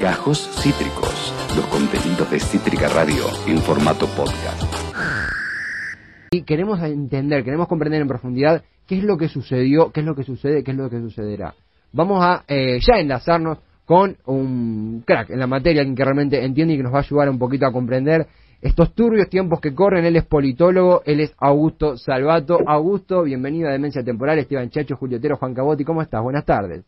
Gajos Cítricos, los contenidos de Cítrica Radio en formato podcast. Y queremos entender, queremos comprender en profundidad qué es lo que sucedió, qué es lo que sucede, qué es lo que sucederá. Vamos a eh, ya enlazarnos con un crack en la materia, alguien que realmente entiende y que nos va a ayudar un poquito a comprender estos turbios tiempos que corren. Él es politólogo, él es Augusto Salvato. Augusto, bienvenido a Demencia Temporal. Esteban Chacho, Julio Otero, Juan Cabotti, ¿cómo estás? Buenas tardes.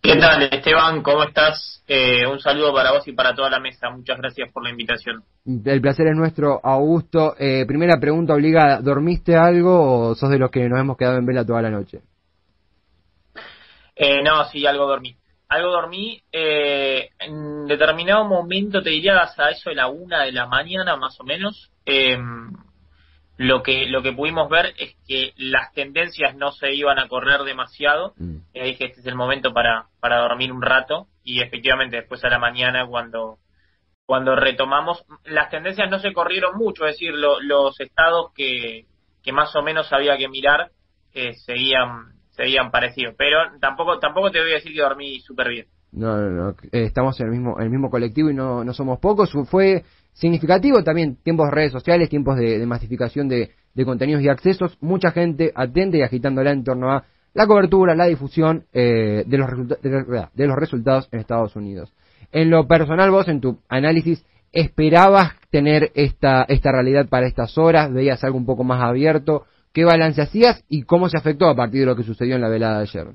¿Qué tal, Esteban? ¿Cómo estás? Eh, un saludo para vos y para toda la mesa. Muchas gracias por la invitación. El placer es nuestro, Augusto. Eh, primera pregunta obligada. ¿Dormiste algo o sos de los que nos hemos quedado en vela toda la noche? Eh, no, sí, algo dormí. Algo dormí. en determinado momento, te diría hasta eso de la una de la mañana, más o menos. Lo que lo que pudimos ver es que las tendencias no se iban a correr demasiado mm. y dije este es el momento para, para dormir un rato y efectivamente después a la mañana cuando cuando retomamos las tendencias no se corrieron mucho es decir los estados que, que más o menos había que mirar eh, seguían seguían parecidos pero tampoco tampoco te voy a decir que dormí súper bien no, no, no. Eh, estamos en el mismo, en el mismo colectivo y no, no somos pocos. Fue significativo también tiempos de redes sociales, tiempos de, masificación de, contenidos y accesos, mucha gente atenta y agitándola en torno a la cobertura, la difusión eh, de, los de, los resultados en Estados Unidos. En lo personal, vos en tu análisis, ¿esperabas tener esta, esta realidad para estas horas? ¿Veías algo un poco más abierto? ¿Qué balance hacías y cómo se afectó a partir de lo que sucedió en la velada de ayer?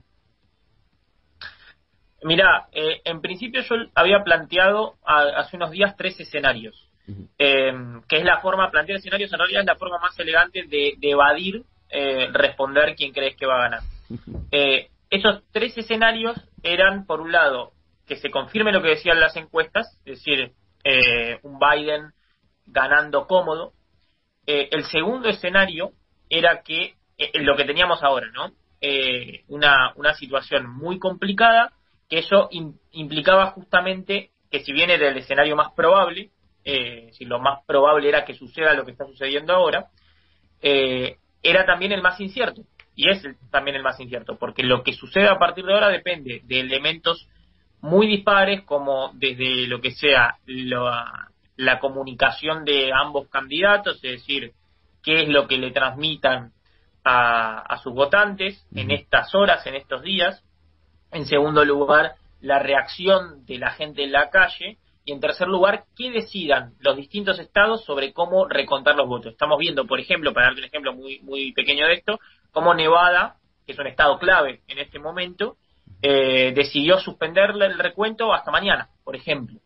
Mira, eh, en principio yo había planteado hace unos días tres escenarios. Em, que es la forma, plantear escenarios en realidad es la forma más elegante de, evadir eh, responder quién crees que va a ganar. Eh, esos tres escenarios eran, por un lado, que se confirme lo que decían las encuestas, es decir, eh, un Biden ganando cómodo. el segundo escenario era que lo que teníamos ahora, ¿no? una, una situación muy complicada, que eso implicaba justamente que si bien era el escenario más probable, eh, si lo más probable era que suceda lo que está sucediendo ahora, eh, era también el más incierto. Y es también el más incierto, porque lo que sucede a partir de ahora depende de elementos muy dispares, como desde lo que sea la, comunicación de ambos candidatos, es decir, qué es lo que le transmitan a, a sus votantes en estas horas, en estos días. En segundo lugar, la reacción de la gente en la calle y en tercer lugar, que decidan los distintos estados sobre cómo recontar los votos. Estamos viendo, por ejemplo, para darte un ejemplo muy, muy pequeño de esto, cómo Nevada, que es un estado clave en este momento, eh, decidió suspenderle el recuento hasta mañana, por ejemplo.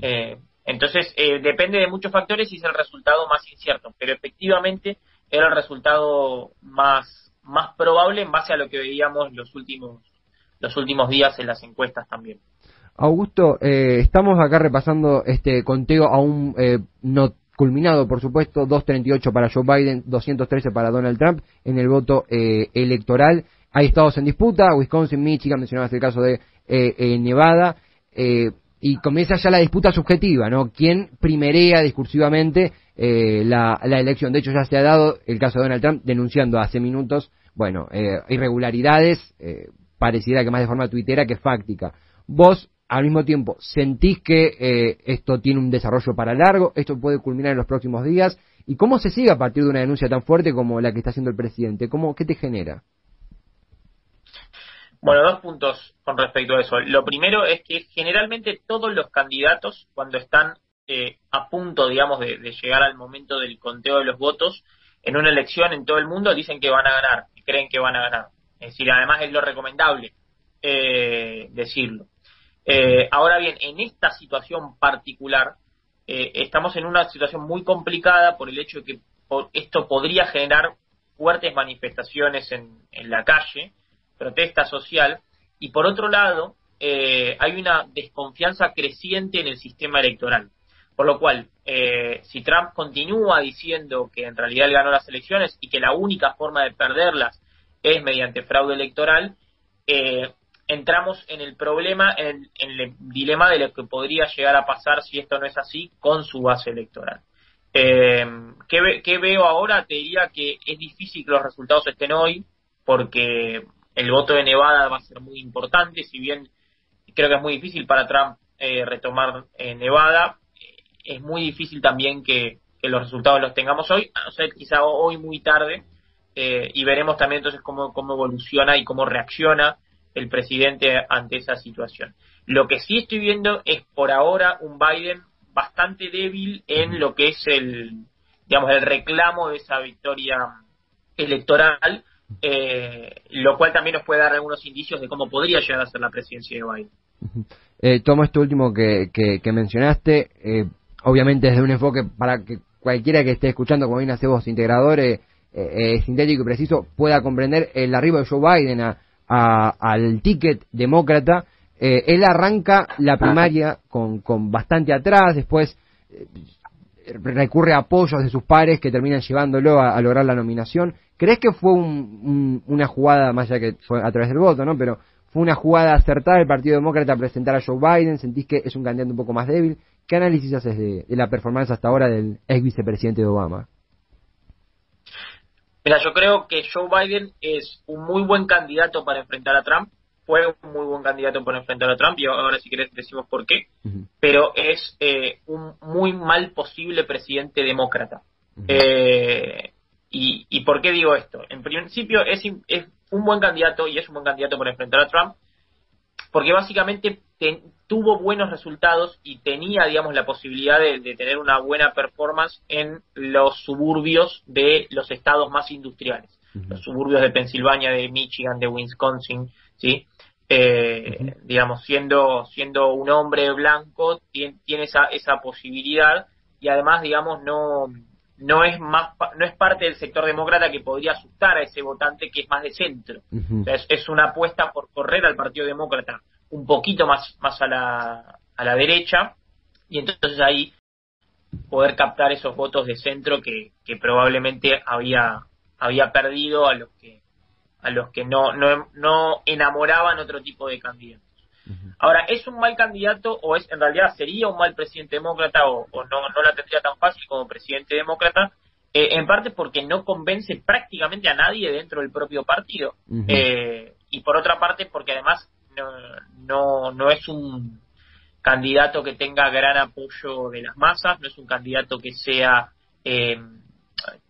Eh, entonces, eh, depende de muchos factores y es el resultado más incierto, pero efectivamente era el resultado más, más probable en base a lo que veíamos los últimos, los últimos días en las encuestas también. Augusto, eh, estamos acá repasando este conteo aún eh, no culminado, por supuesto, 238 para Joe Biden, 213 para Donald Trump en el voto eh, electoral. Hay estados en disputa, Wisconsin, Michigan, mencionabas el caso de Nevada, y comienza ya la disputa subjetiva, ¿no? ¿Quién primerea discursivamente la, la, elección? De hecho, ya se ha dado el caso de Donald Trump denunciando hace minutos, bueno, irregularidades, pareciera que más de forma tuitera que fáctica. Vos al mismo tiempo, ¿sentís que eh, esto tiene un desarrollo para largo? ¿Esto puede culminar en los próximos días? ¿Y cómo se sigue a partir de una denuncia tan fuerte como la que está haciendo el presidente? ¿Cómo, ¿Qué te genera? Bueno, dos puntos con respecto a eso. Lo primero es que generalmente todos los candidatos, cuando están eh, a punto, digamos, de, llegar al momento del conteo de los votos, en una elección en todo el mundo dicen que van a ganar, creen que van a ganar. Es decir, además es lo recomendable eh, decirlo. Eh, ahora bien, en esta situación particular, eh, estamos en una situación muy complicada por el hecho de que esto podría generar fuertes manifestaciones en, la calle, protesta social, y por otro lado, eh, hay una desconfianza creciente en el sistema electoral. Por lo cual, si Trump continúa diciendo que en realidad él ganó las elecciones y que la única forma de perderlas es mediante fraude electoral, eh, entramos en el problema, en, el dilema de lo que podría llegar a pasar si esto no es así con su base electoral. Eh, ¿qué, veo ahora? Te diría que es difícil que los resultados estén hoy, porque el voto de Nevada va a ser muy importante, si bien creo que es muy difícil para Trump retomar Nevada. Es muy difícil también que, los resultados los tengamos hoy, o sea, quizá hoy muy tarde, y veremos también entonces cómo, cómo evoluciona y cómo reacciona el presidente ante esa situación. Lo que sí estoy viendo es por ahora un Biden bastante débil en lo que es el, digamos, el reclamo de esa victoria electoral, eh, lo cual también nos puede dar algunos indicios de cómo podría llegar a ser la presidencia de Biden. Eh, tomo esto último que, que, mencionaste, eh, obviamente desde un enfoque para que cualquiera que esté escuchando, como bien hace vos, integrador, eh, eh, sintético y preciso, pueda comprender el arribo de Joe Biden a, al ticket demócrata. Eh, él arranca la primaria con, con bastante atrás, después eh, recurre a apoyos de sus pares que terminan llevándolo a, lograr la nominación. ¿Crees que fue una jugada, más allá que fue a través del voto, ¿no? Pero fue una jugada acertada del Partido Demócrata a presentar a Joe Biden? ¿Sentís que es un candidato un poco más débil? ¿Qué análisis haces de, de la performance hasta ahora del ex vicepresidente de Obama? Mira, yo creo que Joe Biden es un muy buen candidato para enfrentar a Trump. Fue un muy buen candidato para enfrentar a Trump y ahora si querés decimos por qué. Pero es eh, un muy mal posible presidente demócrata. Eh, y, por qué digo esto? En principio es, es un buen candidato y es un buen candidato para enfrentar a Trump porque básicamente tuvo buenos resultados y tenía, digamos, la posibilidad de, tener una buena performance en los suburbios de los estados más industriales, los suburbios de Pensilvania, de Michigan, de Wisconsin, ¿sí? Eh, digamos, siendo, siendo un hombre blanco, tiene, esa, esa posibilidad y además, digamos, no, no es más no es parte del sector demócrata que podría asustar a ese votante que es más de centro. es, es, una apuesta por correr al Partido Demócrata un poquito más, más a, la, a la derecha y entonces ahí poder captar esos votos de centro que, que probablemente había, había perdido a los que a los que no, no, no enamoraban otro tipo de candidatos. Ahora, ¿es un mal candidato o es en realidad sería un mal presidente demócrata o, no, no la tendría tan fácil como presidente demócrata? Eh, en parte porque no convence prácticamente a nadie dentro del propio partido. eh, y por otra parte porque además no, no, es un candidato que tenga gran apoyo de las masas, no es un candidato que sea eh,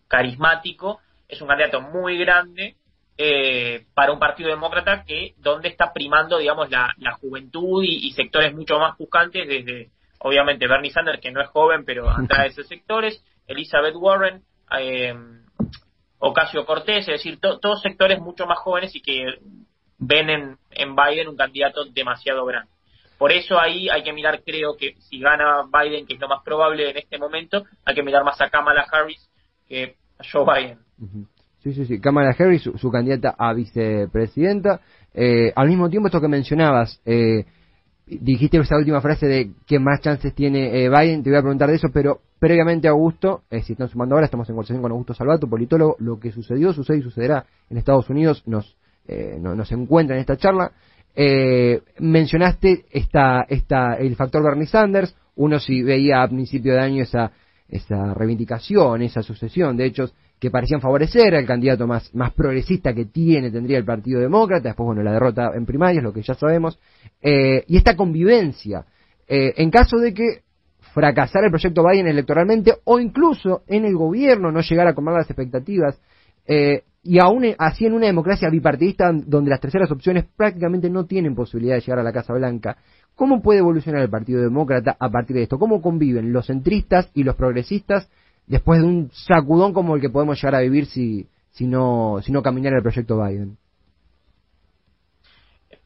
carismático, es un candidato muy grande eh, para un partido demócrata que donde está primando, digamos, la, la juventud y, sectores mucho más buscantes, desde, obviamente, Bernie Sanders, que no es joven, pero atrae esos sectores, Elizabeth Warren, eh, Ocasio Cortés, es decir, todos sectores mucho más jóvenes y que ven en, en Biden un candidato demasiado grande. Por eso ahí hay que mirar, creo que si gana Biden, que es lo más probable en este momento, hay que mirar más a Kamala Harris que a Joe Biden. Sí, sí, sí. Kamala Harris, su, candidata a vicepresidenta. Eh, al mismo tiempo, esto que mencionabas, eh, dijiste esa última frase de que más chances tiene eh, Biden, te voy a preguntar de eso, pero previamente, Augusto, eh, si están sumando ahora, estamos en conversación con Augusto Salvato, politólogo, lo que sucedió, sucede y sucederá en Estados Unidos, nos eh, no, se encuentra en esta charla. Eh, mencionaste esta, esta, el factor Bernie Sanders, uno si veía a principio de año esa, esa reivindicación, esa sucesión de hechos que parecían favorecer al candidato más, más progresista que tiene, tendría el Partido Demócrata, después, bueno, la derrota en primarias, lo que ya sabemos, eh, y esta convivencia, en caso de que fracasara el proyecto Biden electoralmente o incluso en el gobierno no llegara a comer las expectativas, eh, y aún e, así en una democracia bipartidista donde las terceras opciones prácticamente no tienen posibilidad de llegar a la Casa Blanca, ¿cómo puede evolucionar el Partido Demócrata a partir de esto? ¿Cómo conviven los centristas y los progresistas después de un sacudón como el que podemos llegar a vivir si, si, no, si no caminara el proyecto Biden?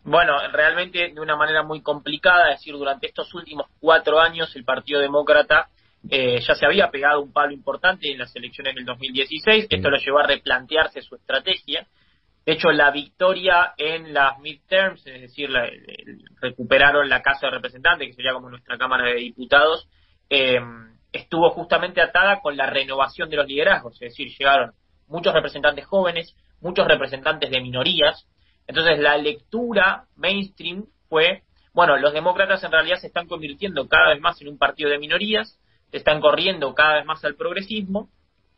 Bueno, realmente de una manera muy complicada, es decir, durante estos últimos cuatro años el Partido Demócrata eh, ya se había pegado un palo importante en las elecciones del 2016, esto lo llevó a replantearse su estrategia. De hecho, la victoria en las midterms, es decir, recuperaron la Casa de Representantes, que sería como nuestra Cámara de Diputados, em, estuvo justamente atada con la renovación de los liderazgos, es decir, llegaron muchos representantes jóvenes, muchos representantes de minorías. Entonces, la lectura mainstream fue, bueno, los demócratas en realidad se están convirtiendo cada vez más en un partido de minorías, están corriendo cada vez más al progresismo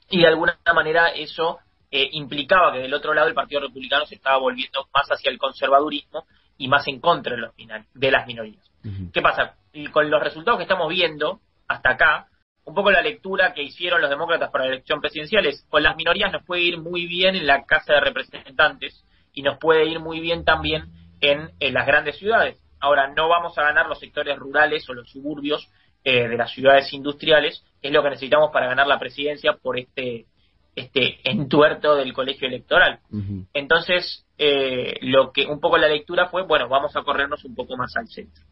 y de alguna manera eso eh, implicaba que del otro lado el Partido Republicano se estaba volviendo más hacia el conservadurismo y más en contra de, los, de las minorías. ¿Qué pasa? Y con los resultados que estamos viendo hasta acá, un poco la lectura que hicieron los demócratas para la elección presidencial es, con las minorías nos puede ir muy bien en la Casa de Representantes y nos puede ir muy bien también en, las grandes ciudades. Ahora, no vamos a ganar los sectores rurales o los suburbios eh, de las ciudades industriales, es lo que necesitamos para ganar la presidencia por este, este entuerto del colegio electoral. Entonces, eh, lo que un poco la lectura fue, bueno, vamos a corrernos un poco más al centro.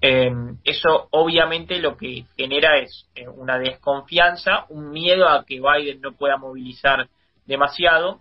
Eh, eso obviamente lo que genera es eh, una desconfianza, un miedo a que Biden no pueda movilizar demasiado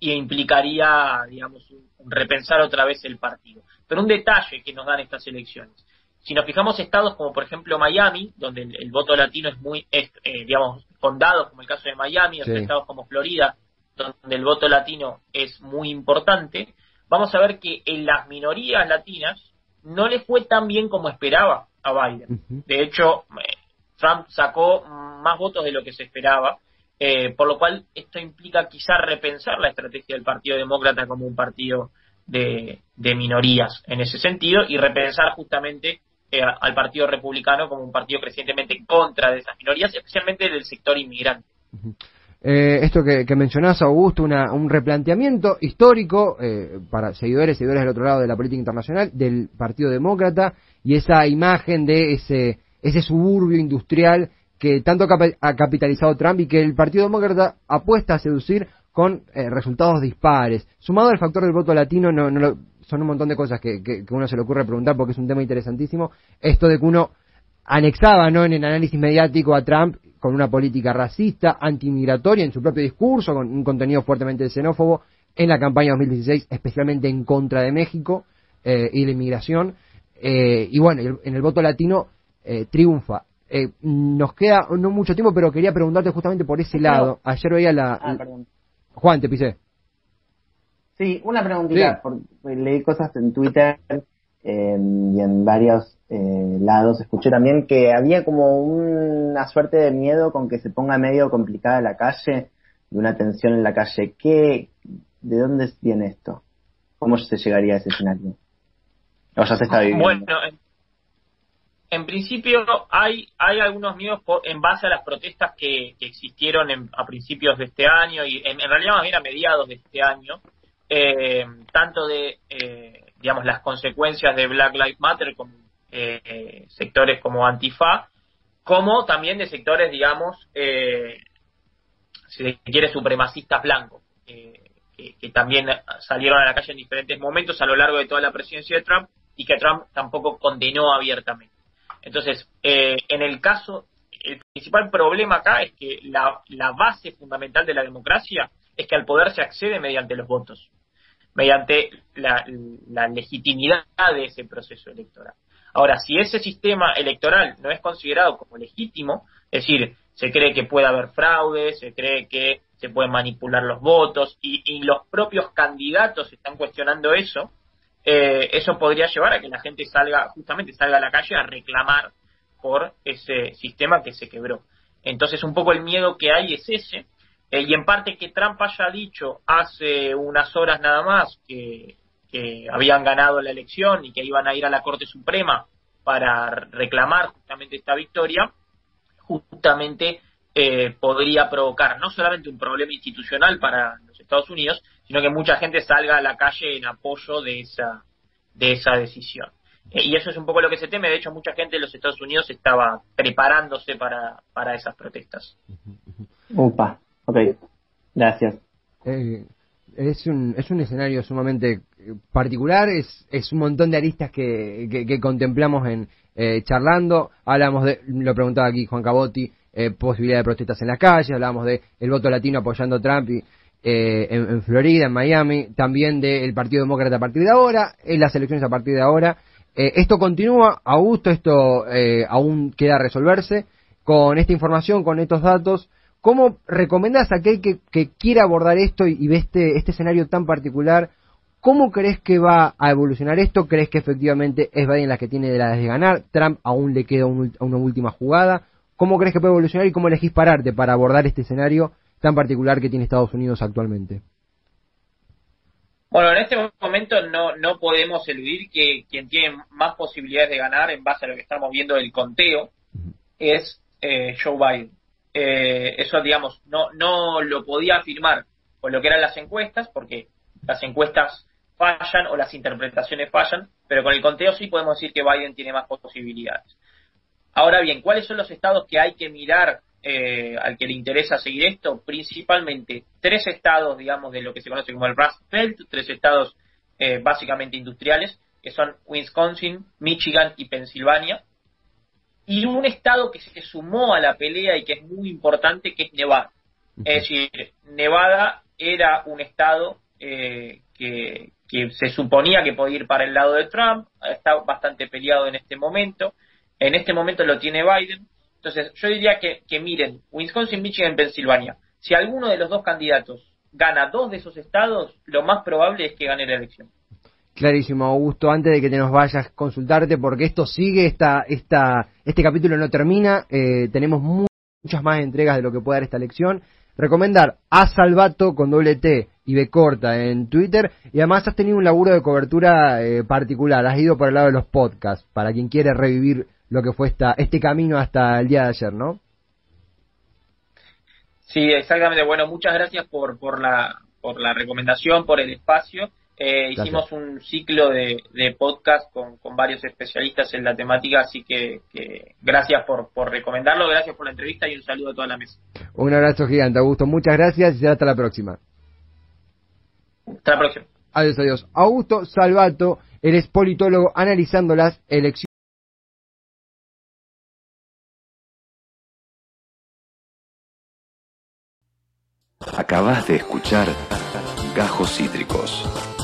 y implicaría, digamos, repensar otra vez el partido. Pero un detalle que nos dan estas elecciones. Si nos fijamos estados como por ejemplo Miami, donde el, voto latino es muy, eh, digamos, condados como el caso de Miami, o estados como Florida, donde el voto latino es muy importante, vamos a ver que en las minorías latinas no le fue tan bien como esperaba a Biden. De hecho, eh, Trump sacó más votos de lo que se esperaba, eh, por lo cual esto implica quizá repensar la estrategia del Partido Demócrata como un partido de, minorías en ese sentido y repensar justamente eh, al Partido Republicano como un partido crecientemente en contra de esas minorías, especialmente del sector inmigrante. Eh, esto que, que, mencionás, Augusto, un replanteamiento histórico eh, para seguidores seguidores del otro lado de la política internacional del Partido Demócrata y esa imagen de ese, ese suburbio industrial que tanto ha capitalizado Trump y que el Partido Demócrata apuesta a seducir con eh, resultados dispares. Sumado al factor del voto latino, no, no son un montón de cosas que, que, que uno se le ocurre preguntar porque es un tema interesantísimo. Esto de que uno anexaba ¿no? en el análisis mediático a Trump con una política racista, antimigratoria en su propio discurso, con un contenido fuertemente xenófobo en la campaña 2016, especialmente en contra de México eh, y la inmigración. Eh, y bueno, en el voto latino eh, triunfa. nos queda no mucho tiempo, pero quería preguntarte justamente por ese lado. Ayer veía la... Ah, Juan, te pisé. Sí, una preguntita. leí cosas en Twitter y en varios eh, lados escuché también que había como una suerte de miedo con que se ponga medio complicada la calle, de una tensión en la calle. ¿Qué, ¿De dónde viene esto? ¿Cómo se llegaría a ese escenario? O ya se está viviendo. Bueno, en, principio hay, hay algunos miedos en base a las protestas que, existieron a principios de este año y en, realidad más bien a mediados de este año, eh, tanto de, eh, digamos, las consecuencias de Black Lives Matter como eh, sectores como Antifa, como también de sectores, digamos, eh, si se quiere, supremacistas blancos, eh, que, también salieron a la calle en diferentes momentos a lo largo de toda la presidencia de Trump y que Trump tampoco condenó abiertamente. Entonces, en el caso, el principal problema acá es que la base fundamental de la democracia es que al poder se accede mediante los votos, mediante la, legitimidad de ese proceso electoral. Ahora, si ese sistema electoral no es considerado como legítimo, es decir, se cree que puede haber fraude, se cree que se pueden manipular los votos y, los propios candidatos están cuestionando eso, eh, eso podría llevar a que la gente salga, justamente salga a la calle a reclamar por ese sistema que se quebró. Entonces, un poco el miedo que hay es ese, eh, y en parte que Trump haya dicho hace unas horas nada más que habían ganado la elección y que iban a ir a la Corte Suprema para reclamar justamente esta victoria, justamente eh, podría provocar no solamente un problema institucional para los Estados Unidos, sino que mucha gente salga a la calle en apoyo de esa, de esa decisión. Eh, y eso es un poco lo que se teme. De hecho, mucha gente de los Estados Unidos estaba preparándose para, para esas protestas. Upa, ok. Gracias. Eh, es, un, es un escenario sumamente particular, es, es un montón de aristas que, que, contemplamos en eh, charlando. Hablamos de, lo preguntaba aquí Juan Cabotti, eh, posibilidad de protestas en la calle, hablábamos de el voto latino apoyando a Trump y, eh, en, Florida, en Miami, también del Partido Demócrata a partir de ahora, en las elecciones a partir de ahora. esto continúa, Augusto, esto aún queda resolverse. Con esta información, con estos datos, ¿cómo recomendás a aquel que, que quiera abordar esto y, y ve este, este escenario tan particular? ¿Cómo crees que va a evolucionar esto? ¿Crees que efectivamente es Biden la que tiene de las de ganar? ¿Trump aún le queda una última jugada? ¿Cómo crees que puede evolucionar y cómo elegís pararte para abordar este escenario tan particular que tiene Estados Unidos actualmente? Bueno, en este momento no, no podemos eludir que quien tiene más posibilidades de ganar en base a lo que estamos viendo del conteo es eh, Joe Biden. Eh, eso, digamos, no, no lo podía afirmar con lo que eran las encuestas, porque las encuestas fallan o las interpretaciones fallan, pero con el conteo sí podemos decir que Biden tiene más posibilidades. Ahora bien, ¿cuáles son los estados que hay que mirar eh, al que le interesa seguir esto? Principalmente tres estados, digamos, de lo que se conoce como el Rust Belt, tres estados eh, básicamente industriales, que son Wisconsin, Michigan y Pensilvania, y un estado que se sumó a la pelea y que es muy importante, que es Nevada. Es decir, Nevada era un estado eh, que, que, se suponía que podía ir para el lado de Trump, está bastante peleado en este momento, en este momento lo tiene Biden. Entonces, yo diría que, que miren, Wisconsin, Michigan, Pensilvania. Si alguno de los dos candidatos gana dos de esos estados, lo más probable es que gane la elección. Clarísimo, Augusto. Antes de que te nos vayas, consultarte, porque esto sigue, esta, esta, este capítulo no termina. Eh, tenemos muchas más entregas de lo que puede dar esta elección. Recomendar a Salvato con doble T y B corta en Twitter. Y además has tenido un laburo de cobertura eh, particular. Has ido por el lado de los podcasts, para quien quiere revivir lo que fue esta, este camino hasta el día de ayer, ¿no? Sí, exactamente. Bueno, muchas gracias por, por, la, por la recomendación, por el espacio. Eh, hicimos un ciclo de, de podcast con, con, varios especialistas en la temática, así que, que gracias por, por, recomendarlo, gracias por la entrevista y un saludo a toda la mesa. Un abrazo gigante, Augusto. Muchas gracias y hasta la próxima. Hasta la próxima. Adiós, adiós. Augusto Salvato, eres politólogo analizando las elecciones. Acabas de escuchar Gajos Cítricos.